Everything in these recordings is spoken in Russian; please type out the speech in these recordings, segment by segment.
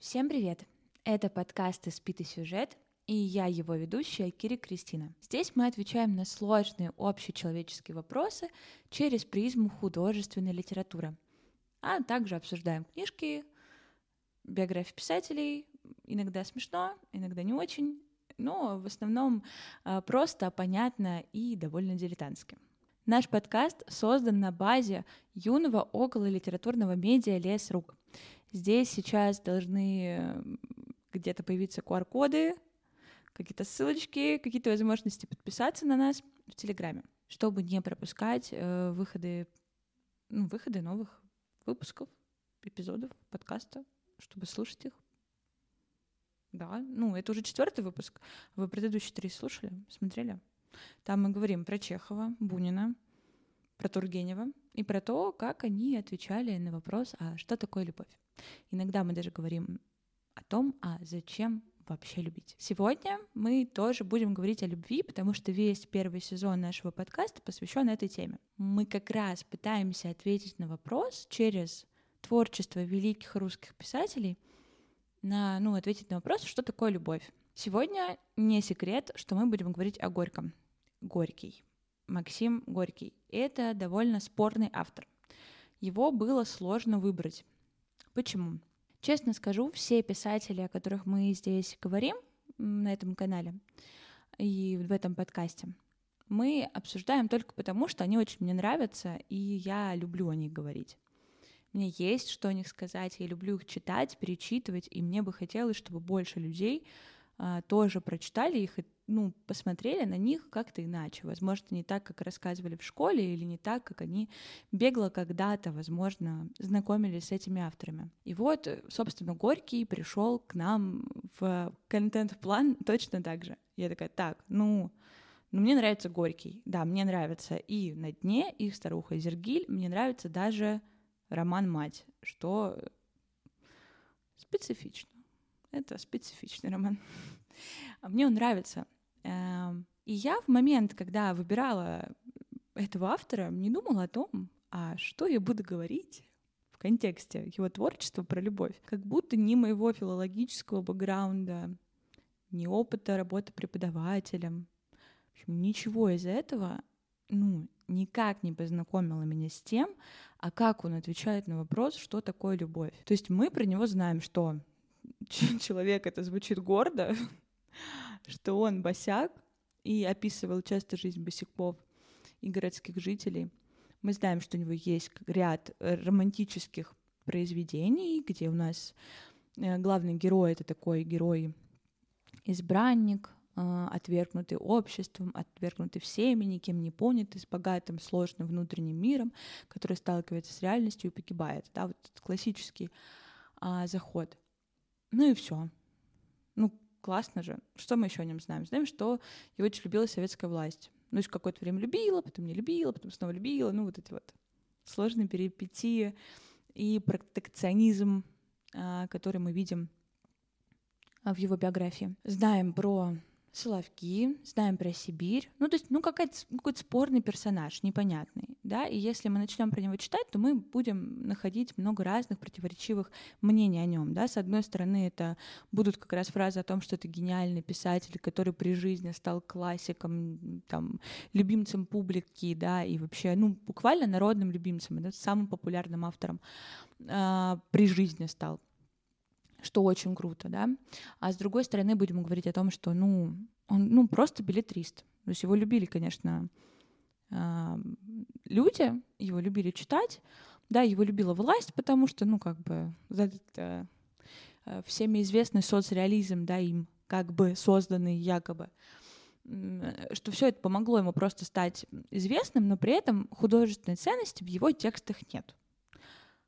Всем привет! Это подкаст «Испитый сюжет», и я его ведущая Кири Кристина. Здесь мы отвечаем на сложные общечеловеческие вопросы через призму художественной литературы, а также обсуждаем книжки, биографии писателей, иногда смешно, иногда не очень, но в основном а, просто, понятно и довольно дилетантски. Наш подкаст создан на базе юного около литературного медиа «Лес рук». Здесь сейчас должны где-то появиться QR-коды, какие-то ссылочки, какие-то возможности подписаться на нас в Телеграме, чтобы не пропускать э, выходы, ну, выходы новых выпусков, эпизодов подкаста, чтобы слушать их. Да, ну, это уже четвертый выпуск. Вы предыдущие три слушали, смотрели? Там мы говорим про Чехова, Бунина, про Тургенева и про то, как они отвечали на вопрос, а что такое любовь. Иногда мы даже говорим о том, а зачем вообще любить. Сегодня мы тоже будем говорить о любви, потому что весь первый сезон нашего подкаста посвящен этой теме. Мы как раз пытаемся ответить на вопрос через творчество великих русских писателей, на, ну, ответить на вопрос, что такое любовь. Сегодня не секрет, что мы будем говорить о Горьком. Горький. Максим Горький. Это довольно спорный автор. Его было сложно выбрать. Почему? Честно скажу, все писатели, о которых мы здесь говорим на этом канале и в этом подкасте, мы обсуждаем только потому, что они очень мне нравятся, и я люблю о них говорить. Мне есть что о них сказать, я люблю их читать, перечитывать, и мне бы хотелось, чтобы больше людей а, тоже прочитали их и ну, посмотрели на них как-то иначе. Возможно, не так, как рассказывали в школе, или не так, как они бегло когда-то, возможно, знакомились с этими авторами. И вот, собственно, Горький пришел к нам в контент-план точно так же. Я такая, так, ну, ну, мне нравится Горький, да, мне нравится и «На дне», и «Старуха Зергиль», мне нравится даже роман «Мать», что специфично. Это специфичный роман. А мне он нравится. Эм, и я в момент, когда выбирала этого автора, не думала о том, а что я буду говорить в контексте его творчества про любовь. Как будто ни моего филологического бэкграунда, ни опыта работы преподавателем, в общем, ничего из этого, ну, никак не познакомило меня с тем, а как он отвечает на вопрос, что такое любовь. То есть мы про него знаем, что человек это звучит гордо, что он босяк и описывал часто жизнь босиков и городских жителей. Мы знаем, что у него есть ряд э, романтических произведений, где у нас э, главный герой — это такой герой избранник, э, отвергнутый обществом, отвергнутый всеми, никем не понятый, с богатым, сложным внутренним миром, который сталкивается с реальностью и погибает. Да, вот этот классический а, заход. Ну и все. Ну, классно же. Что мы еще о нем знаем? Знаем, что его очень любила советская власть. Ну, еще какое-то время любила, потом не любила, потом снова любила. Ну, вот эти вот сложные перипетии и протекционизм, а, который мы видим а, в его биографии. Знаем про Соловки, знаем про Сибирь. Ну, то есть, ну, какой-то, какой-то спорный персонаж, непонятный, да, и если мы начнем про него читать, то мы будем находить много разных противоречивых мнений о нем, да. С одной стороны, это будут как раз фразы о том, что это гениальный писатель, который при жизни стал классиком, там, любимцем публики, да, и вообще, ну, буквально народным любимцем, да, самым популярным автором э, при жизни стал что очень круто, да. А с другой стороны будем говорить о том, что, ну, он, ну, просто билетрист. То есть его любили, конечно, люди, его любили читать, да, его любила власть, потому что, ну, как бы, этот э, всеми известный соцреализм, да, им как бы созданный якобы, что все это помогло ему просто стать известным, но при этом художественной ценности в его текстах нет.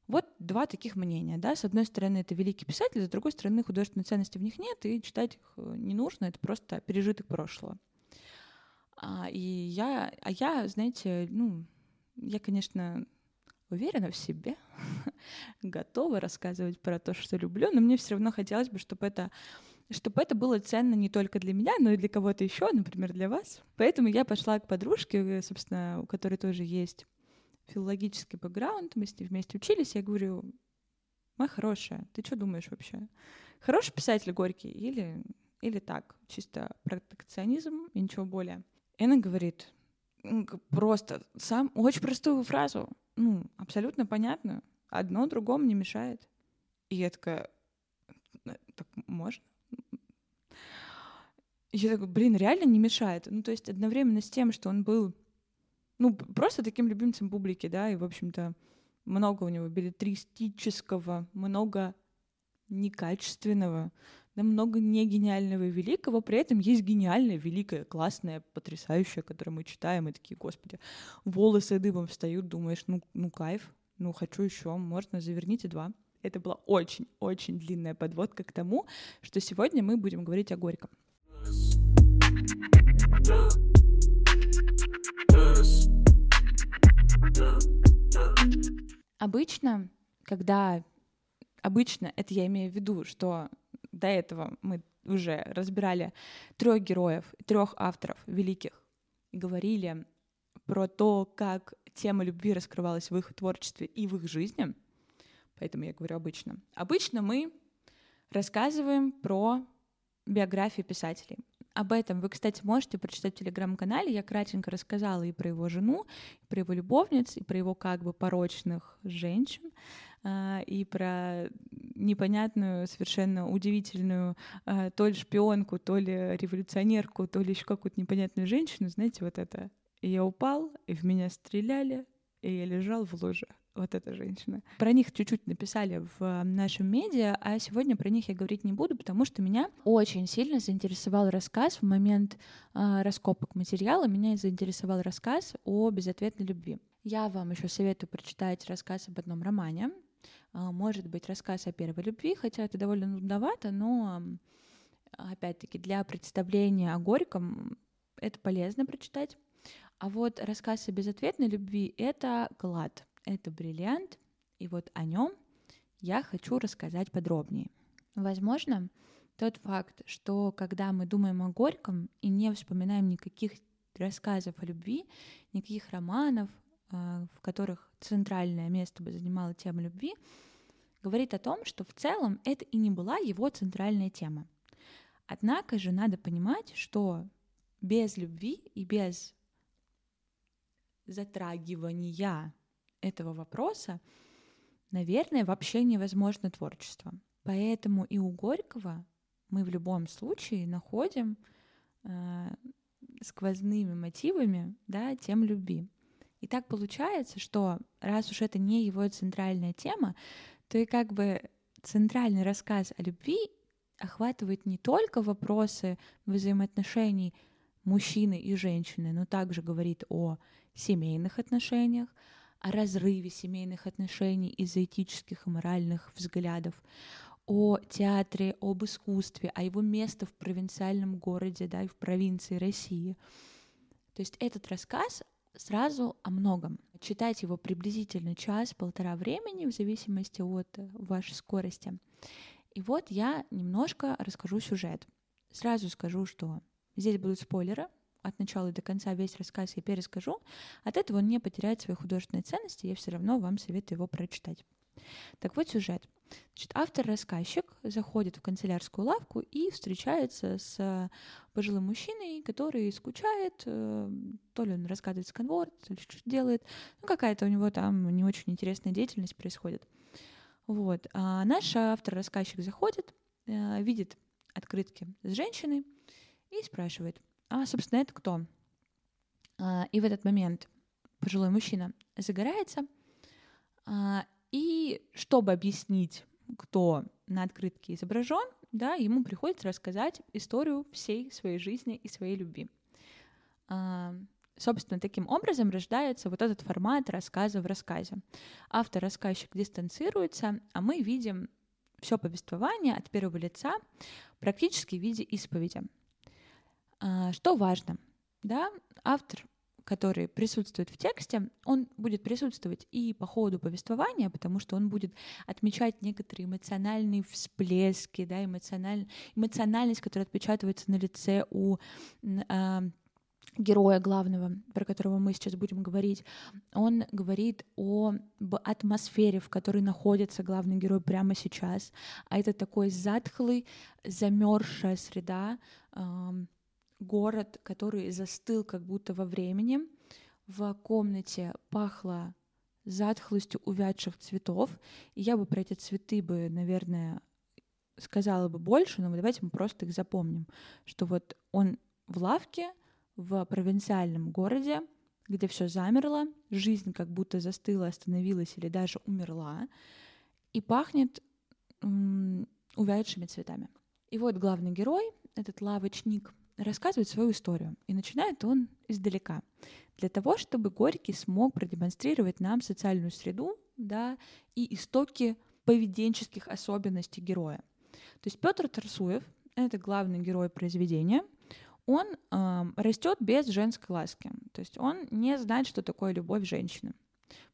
Вот два таких мнения. Да? С одной стороны, это великий писатель, с другой стороны, художественной ценности в них нет, и читать их э, не нужно, это просто пережиток прошлого. А, и я, а я, знаете, ну, я, конечно, уверена в себе, готова рассказывать про то, что люблю, но мне все равно хотелось бы, чтобы это чтобы это было ценно не только для меня, но и для кого-то еще, например, для вас. Поэтому я пошла к подружке, собственно, у которой тоже есть филологический бэкграунд, мы с ней вместе учились, я говорю, моя хорошая, ты что думаешь вообще? Хороший писатель Горький или, или так, чисто протекционизм и ничего более. И она говорит просто сам очень простую фразу, ну, абсолютно понятную. Одно другому не мешает. И я такая, «Э, так можно? я такой, блин, реально не мешает. Ну, то есть одновременно с тем, что он был, ну, просто таким любимцем публики, да, и, в общем-то, много у него билетристического, много некачественного, да, много не гениального и великого, при этом есть гениальное, великое, классное, потрясающее, которое мы читаем, и такие, господи, волосы дыбом встают, думаешь, ну, ну кайф, ну хочу еще, можно, заверните два. Это была очень-очень длинная подводка к тому, что сегодня мы будем говорить о Горьком. Обычно, когда обычно, это я имею в виду, что до этого мы уже разбирали трех героев, трех авторов великих, и говорили про то, как тема любви раскрывалась в их творчестве и в их жизни. Поэтому я говорю обычно. Обычно мы рассказываем про биографии писателей. Об этом вы, кстати, можете прочитать в телеграм-канале. Я кратенько рассказала и про его жену, и про его любовниц, и про его как бы порочных женщин, и про непонятную, совершенно удивительную а, то ли шпионку, то ли революционерку, то ли еще какую-то непонятную женщину. Знаете, вот это. я упал, и в меня стреляли, и я лежал в луже вот эта женщина. Про них чуть-чуть написали в э, нашем медиа, а сегодня про них я говорить не буду, потому что меня очень сильно заинтересовал рассказ в момент э, раскопок материала, меня заинтересовал рассказ о безответной любви. Я вам еще советую прочитать рассказ об одном романе, может быть, рассказ о первой любви, хотя это довольно нудновато, но опять-таки для представления о Горьком это полезно прочитать. А вот рассказ о безответной любви — это клад — это бриллиант, и вот о нем я хочу рассказать подробнее. Возможно, тот факт, что когда мы думаем о Горьком и не вспоминаем никаких рассказов о любви, никаких романов, а, в которых центральное место бы занимала тема любви, говорит о том, что в целом это и не была его центральная тема. Однако же надо понимать, что без любви и без затрагивания этого вопроса, наверное, вообще невозможно творчество. Поэтому и у Горького мы в любом случае находим э, сквозными мотивами да, тем любви. И так получается, что раз уж это не его центральная тема, то и как бы центральный рассказ о любви охватывает не только вопросы взаимоотношений мужчины и женщины, но также говорит о семейных отношениях, о разрыве семейных отношений из-за этических и моральных взглядов, о театре, об искусстве, о его месте в провинциальном городе, да, и в провинции России. То есть этот рассказ сразу о многом. Читать его приблизительно час-полтора времени в зависимости от вашей скорости. И вот я немножко расскажу сюжет. Сразу скажу, что здесь будут спойлеры, от начала до конца весь рассказ я перескажу, от этого он не потеряет своей художественной ценности, я все равно вам советую его прочитать. Так вот сюжет. Значит, автор-рассказчик заходит в канцелярскую лавку и встречается с пожилым мужчиной, который скучает, э, то ли он рассказывает сканворд, то ли что-то делает, ну какая-то у него там не очень интересная деятельность происходит. Вот. А наш автор-рассказчик заходит, э, видит открытки с женщиной и спрашивает — а, собственно, это кто? А, и в этот момент пожилой мужчина загорается, а, и чтобы объяснить, кто на открытке изображен, да, ему приходится рассказать историю всей своей жизни и своей любви. А, собственно, таким образом рождается вот этот формат рассказа в рассказе. Автор-рассказчик дистанцируется, а мы видим все повествование от первого лица практически в виде исповеди. А, что важно? Да, автор который присутствует в тексте, он будет присутствовать и по ходу повествования, потому что он будет отмечать некоторые эмоциональные всплески, да, эмоциональ... эмоциональность, которая отпечатывается на лице у э, героя главного, про которого мы сейчас будем говорить, он говорит о атмосфере, в которой находится главный герой прямо сейчас. А это такой затхлый, замерзшая среда, э, город, который застыл как будто во времени. В комнате пахло затхлостью увядших цветов. И я бы про эти цветы бы, наверное, сказала бы больше, но давайте мы просто их запомним, что вот он в лавке, в провинциальном городе, где все замерло, жизнь как будто застыла, остановилась или даже умерла, и пахнет увядшими цветами. И вот главный герой, этот лавочник, рассказывает свою историю. И начинает он издалека. Для того, чтобы Горький смог продемонстрировать нам социальную среду да, и истоки поведенческих особенностей героя. То есть Петр Тарсуев, это главный герой произведения, он э, растет без женской ласки. То есть он не знает, что такое любовь женщины.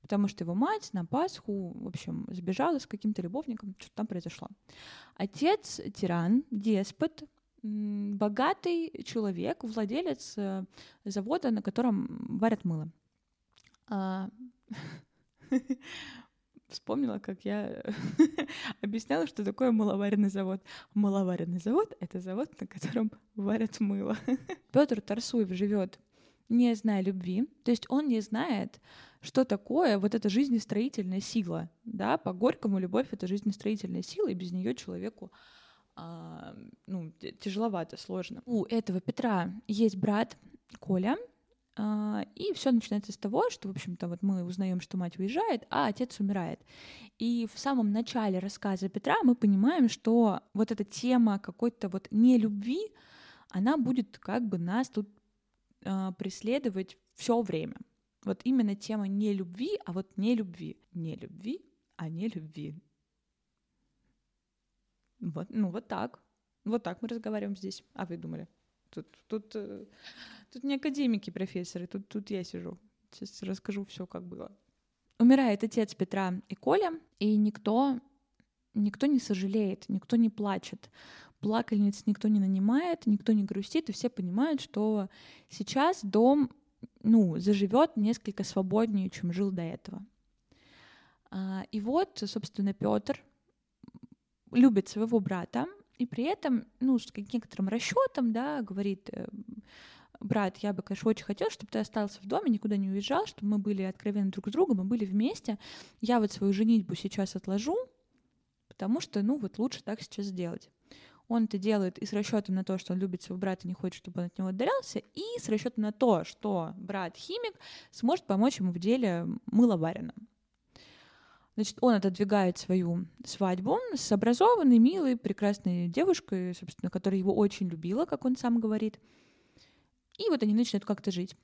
Потому что его мать на Пасху, в общем, сбежала с каким-то любовником, что-то там произошло. Отец тиран, деспот, богатый человек, владелец э, завода, на котором варят мыло. А, вспомнила, как я объясняла, что такое маловаренный завод. Маловаренный завод — это завод, на котором варят мыло. Петр Тарсуев живет не зная любви, то есть он не знает, что такое вот эта жизнестроительная сила. Да? По Горькому любовь — это жизнестроительная сила, и без нее человеку а, ну, тяжеловато, сложно. У этого Петра есть брат Коля, а, и все начинается с того, что, в общем-то, вот мы узнаем, что мать уезжает, а отец умирает. И в самом начале рассказа Петра мы понимаем, что вот эта тема какой-то вот нелюбви, она будет как бы нас тут э, преследовать все время. Вот именно тема не любви, а вот не любви. Не любви, а не любви. Вот, ну вот так. Вот так мы разговариваем здесь. А вы думали? Тут, тут, э, тут не академики, профессоры, тут, тут я сижу. Сейчас расскажу все, как было. Умирает отец Петра и Коля, и никто, никто не сожалеет, никто не плачет. Плакальниц никто не нанимает, никто не грустит, и все понимают, что сейчас дом ну, заживет несколько свободнее, чем жил до этого. А, и вот, собственно, Петр любит своего брата, и при этом, ну, с некоторым расчетом, да, говорит, э, брат, я бы, конечно, очень хотел, чтобы ты остался в доме, никуда не уезжал, чтобы мы были откровенны друг с другом, мы были вместе. Я вот свою женитьбу сейчас отложу, потому что, ну, вот лучше так сейчас сделать. Он это делает и с расчетом на то, что он любит своего брата и не хочет, чтобы он от него отдалялся, и с расчетом на то, что брат химик сможет помочь ему в деле мыловаренном. Значит, он отодвигает свою свадьбу с образованной, милой, прекрасной девушкой, собственно, которая его очень любила, как он сам говорит. И вот они начинают как-то жить.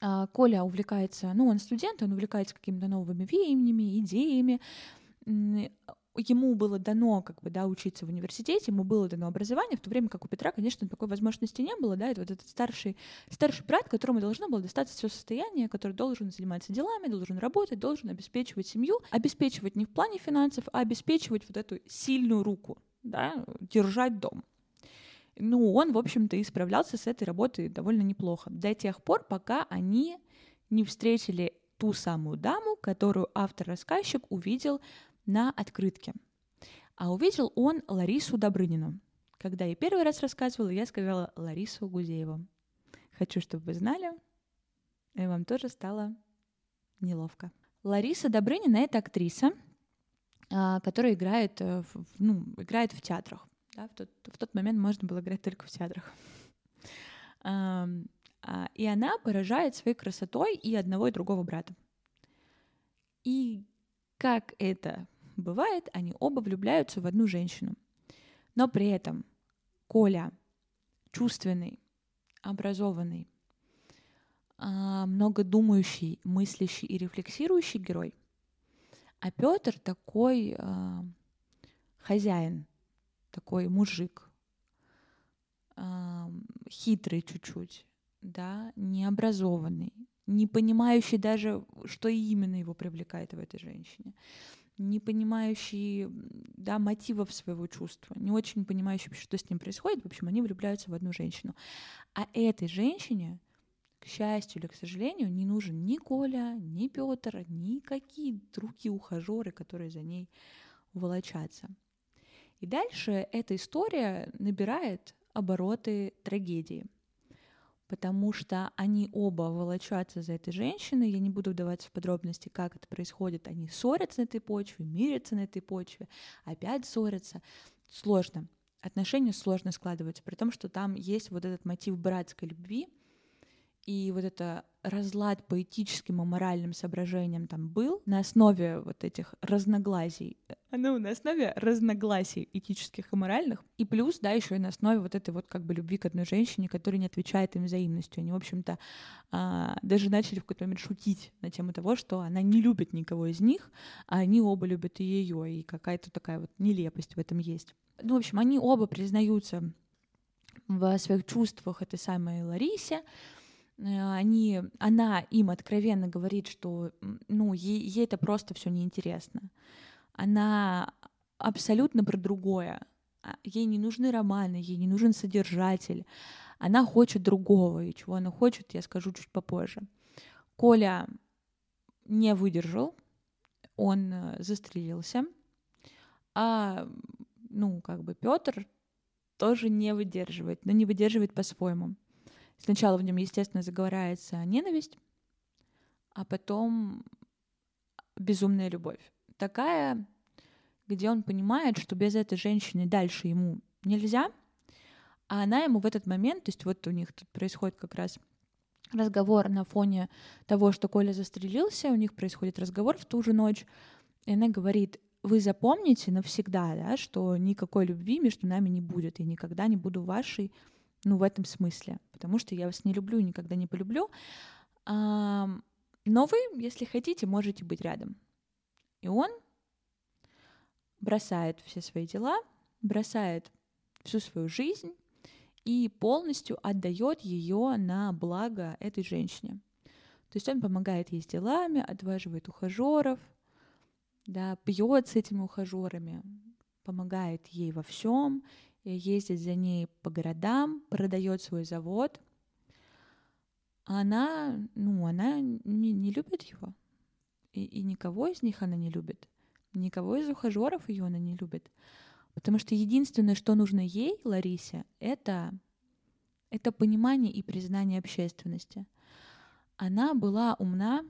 А Коля увлекается, ну, он студент, он увлекается какими-то новыми веяниями, идеями ему было дано как бы, да, учиться в университете, ему было дано образование, в то время как у Петра, конечно, такой возможности не было, да, это вот этот старший, старший брат, которому должно было достаться все состояние, который должен заниматься делами, должен работать, должен обеспечивать семью, обеспечивать не в плане финансов, а обеспечивать вот эту сильную руку, да, держать дом. Ну, он, в общем-то, и справлялся с этой работой довольно неплохо. До тех пор, пока они не встретили ту самую даму, которую автор-рассказчик увидел на открытке. А увидел он Ларису Добрынину. Когда я первый раз рассказывала, я сказала Ларису Гузееву. Хочу, чтобы вы знали, и вам тоже стало неловко. Лариса Добрынина — это актриса, а, которая играет э, в, ну, играет в театрах. Да, в, тот, в тот момент можно было играть только в театрах. А, и она поражает своей красотой и одного, и другого брата. И как это Бывает, они оба влюбляются в одну женщину. Но при этом Коля чувственный, образованный, а, много думающий, мыслящий и рефлексирующий герой, а Петр такой э, хозяин, такой мужик, э, хитрый чуть-чуть, да, необразованный, не понимающий даже, что именно его привлекает в этой женщине не понимающий да, мотивов своего чувства, не очень понимающий, что с ним происходит. В общем, они влюбляются в одну женщину. А этой женщине, к счастью или к сожалению, не нужен ни Коля, ни Петр, ни какие другие ухажеры, которые за ней волочатся. И дальше эта история набирает обороты трагедии — потому что они оба волочатся за этой женщиной. Я не буду вдаваться в подробности, как это происходит. Они ссорятся на этой почве, мирятся на этой почве, опять ссорятся. Сложно. Отношения сложно складываются, при том, что там есть вот этот мотив братской любви, и вот это разлад по этическим и моральным соображениям там был на основе вот этих разногласий, ну, на основе разногласий этических и моральных, и плюс, да, еще и на основе вот этой вот как бы любви к одной женщине, которая не отвечает им взаимностью. Они, в общем-то, а, даже начали в какой-то момент шутить на тему того, что она не любит никого из них, а они оба любят и ее, и какая-то такая вот нелепость в этом есть. Ну, в общем, они оба признаются в своих чувствах этой самой Ларисе, Э, они, она им откровенно говорит, что ну, ей, ей это просто все неинтересно. Она абсолютно про другое. А, ей не нужны романы, ей не нужен содержатель. Она хочет другого, и чего она хочет, я скажу чуть попозже. Коля не выдержал, он э, застрелился, а ну, как бы Петр тоже не выдерживает, но не выдерживает по-своему. Сначала в нем, естественно, загорается ненависть, а потом безумная любовь. Такая, где он понимает, что без этой женщины дальше ему нельзя, а она ему в этот момент, то есть вот у них тут происходит как раз разговор на фоне того, что Коля застрелился, у них происходит разговор в ту же ночь, и она говорит, вы запомните навсегда, да, что никакой любви между нами не будет, я никогда не буду вашей ну, в этом смысле, потому что я вас не люблю и никогда не полюблю. А, но вы, если хотите, можете быть рядом. И он бросает все свои дела, бросает всю свою жизнь и полностью отдает ее на благо этой женщине. То есть он помогает ей с делами, отваживает ухажеров, да, пьет с этими ухажерами, помогает ей во всем ездит за ней по городам, продает свой завод. Она, ну, она не, не любит его. И, и никого из них она не любит. Никого из ухажеров ее она не любит. Потому что единственное, что нужно ей, Ларисе, это, это понимание и признание общественности. Она была умна,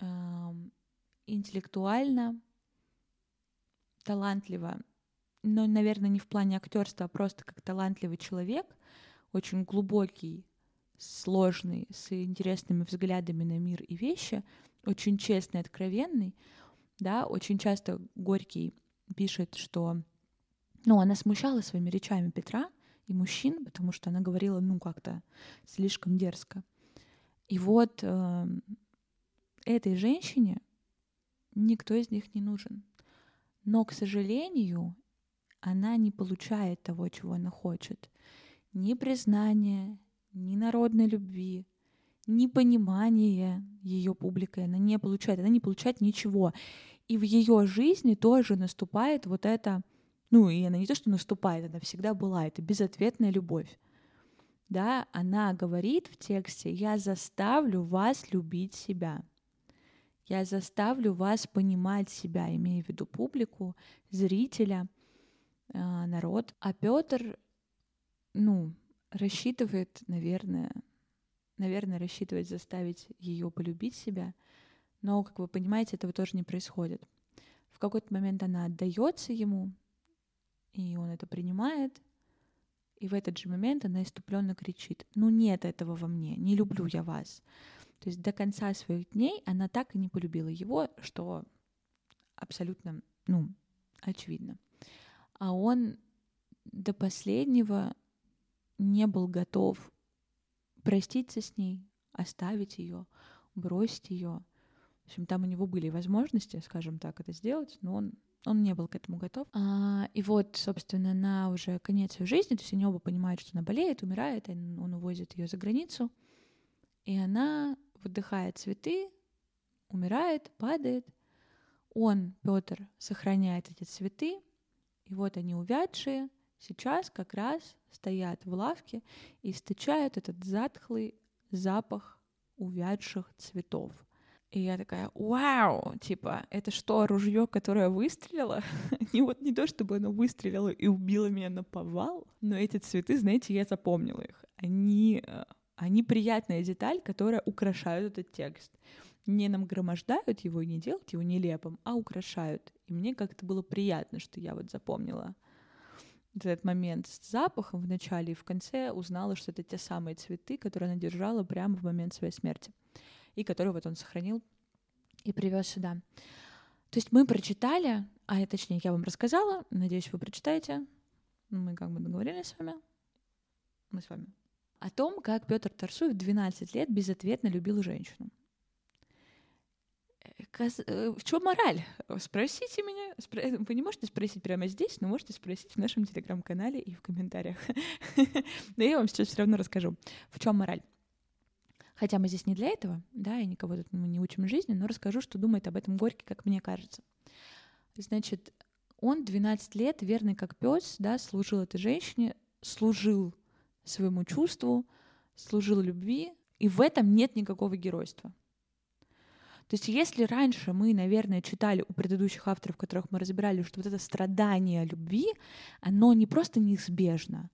э, интеллектуально, талантлива но, наверное, не в плане актерства, а просто как талантливый человек, очень глубокий, сложный, с интересными взглядами на мир и вещи, очень честный, откровенный, да, очень часто Горький пишет, что, ну, она смущала своими речами Петра и мужчин, потому что она говорила, ну, как-то слишком дерзко. И вот э, этой женщине никто из них не нужен. Но, к сожалению, она не получает того, чего она хочет. Ни признания, ни народной любви, ни понимания ее публикой она не получает. Она не получает ничего. И в ее жизни тоже наступает вот это, ну и она не то, что наступает, она всегда была, это безответная любовь. Да, она говорит в тексте, я заставлю вас любить себя. Я заставлю вас понимать себя, имея в виду публику, зрителя — народ. А Петр, ну, рассчитывает, наверное, наверное, рассчитывает заставить ее полюбить себя, но, как вы понимаете, этого тоже не происходит. В какой-то момент она отдается ему, и он это принимает, и в этот же момент она иступленно кричит: "Ну нет этого во мне, не люблю я вас". То есть до конца своих дней она так и не полюбила его, что абсолютно, ну, очевидно а он до последнего не был готов проститься с ней, оставить ее, бросить ее. В общем, там у него были возможности, скажем так, это сделать, но он, он не был к этому готов. А, и вот, собственно, на уже конец ее жизни, то есть они оба понимают, что она болеет, умирает, он, он увозит ее за границу, и она выдыхает цветы, умирает, падает, Он, Петр, сохраняет эти цветы, и вот они увядшие, сейчас как раз стоят в лавке и источают этот затхлый запах увядших цветов. И я такая, вау, типа, это что, ружье, которое выстрелило? не вот не то, чтобы оно выстрелило и убило меня на повал, но эти цветы, знаете, я запомнила их. Они, э, они приятная деталь, которая украшает этот текст. Не нам громождают его и не делают его нелепым, а украшают. И мне как-то было приятно, что я вот запомнила этот момент с запахом в начале и в конце узнала, что это те самые цветы, которые она держала прямо в момент своей смерти и который вот он сохранил и привез сюда. То есть мы прочитали, а точнее я вам рассказала, надеюсь, вы прочитаете. Мы как бы договорились с вами. Мы с вами. О том, как Петр Тарсуев 12 лет безответно любил женщину. Э, в чем мораль? Спросите меня. Вы не можете спросить прямо здесь, но можете спросить в нашем телеграм-канале и в комментариях. Но я вам сейчас все равно расскажу. В чем мораль? Хотя мы здесь не для этого, да, и никого тут мы не учим жизни, но расскажу, что думает об этом Горький, как мне кажется. Значит, он 12 лет, верный как пес, да, служил этой женщине, служил своему чувству, служил любви, и в этом нет никакого геройства. То есть если раньше мы, наверное, читали у предыдущих авторов, которых мы разбирали, что вот это страдание любви, оно не просто неизбежно,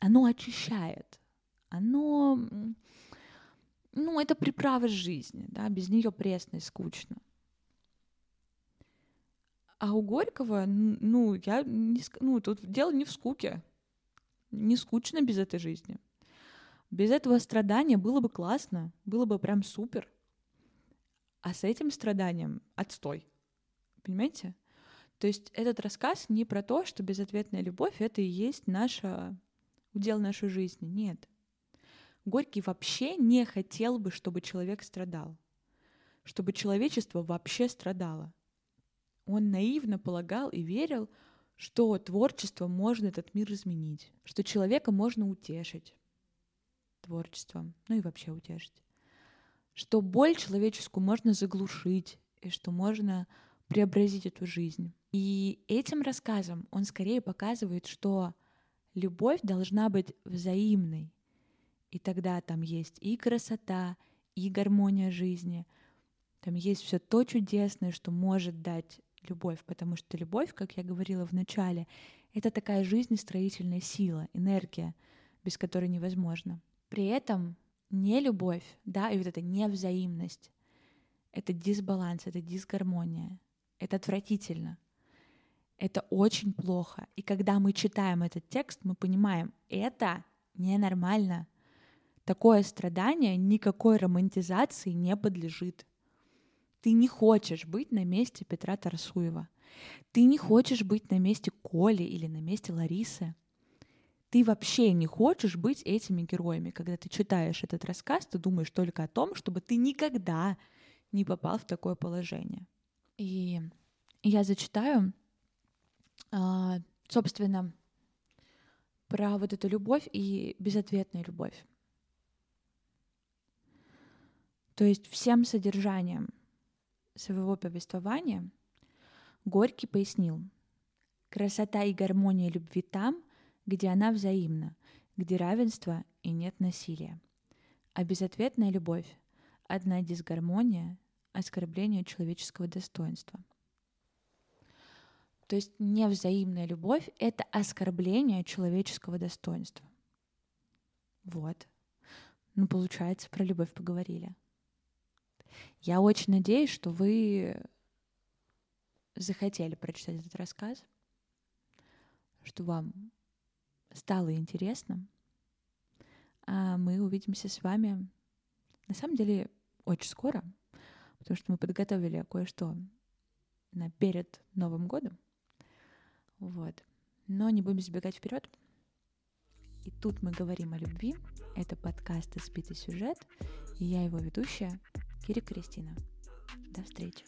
оно очищает, оно ну, это приправа жизни, да, без нее пресно и скучно. А у Горького, ну, я не, ну, тут дело не в скуке. Не скучно без этой жизни. Без этого страдания было бы классно, было бы прям супер. А с этим страданием отстой. Понимаете? То есть этот рассказ не про то, что безответная любовь — это и есть наша удел нашей жизни. Нет. Горький вообще не хотел бы, чтобы человек страдал, чтобы человечество вообще страдало. Он наивно полагал и верил, что творчеством можно этот мир изменить, что человека можно утешить творчеством, ну и вообще утешить, что боль человеческую можно заглушить, и что можно преобразить эту жизнь. И этим рассказом он скорее показывает, что любовь должна быть взаимной, и тогда там есть и красота, и гармония жизни. Там есть все то чудесное, что может дать любовь, потому что любовь, как я говорила в начале, это такая жизнестроительная сила, энергия, без которой невозможно. При этом не любовь, да, и вот эта невзаимность, это дисбаланс, это дисгармония, это отвратительно, это очень плохо. И когда мы читаем этот текст, мы понимаем, это ненормально, Такое страдание никакой романтизации не подлежит. Ты не хочешь быть на месте Петра Тарсуева. Ты не хочешь быть на месте Коли или на месте Ларисы. Ты вообще не хочешь быть этими героями. Когда ты читаешь этот рассказ, ты думаешь только о том, чтобы ты никогда не попал в такое положение. И я зачитаю, а, собственно, про вот эту любовь и безответную любовь. То есть всем содержанием своего повествования Горький пояснил, красота и гармония любви там, где она взаимна, где равенство и нет насилия. А безответная любовь — одна дисгармония, оскорбление человеческого достоинства. То есть невзаимная любовь — это оскорбление человеческого достоинства. Вот. Ну, получается, про любовь поговорили. Я очень надеюсь, что вы захотели прочитать этот рассказ, что вам стало интересно. А мы увидимся с вами на самом деле очень скоро, потому что мы подготовили кое-что на перед Новым годом. Вот. Но не будем сбегать вперед. И тут мы говорим о любви. Это подкаст «Испитый сюжет». И я его ведущая Кири Кристина. До встречи.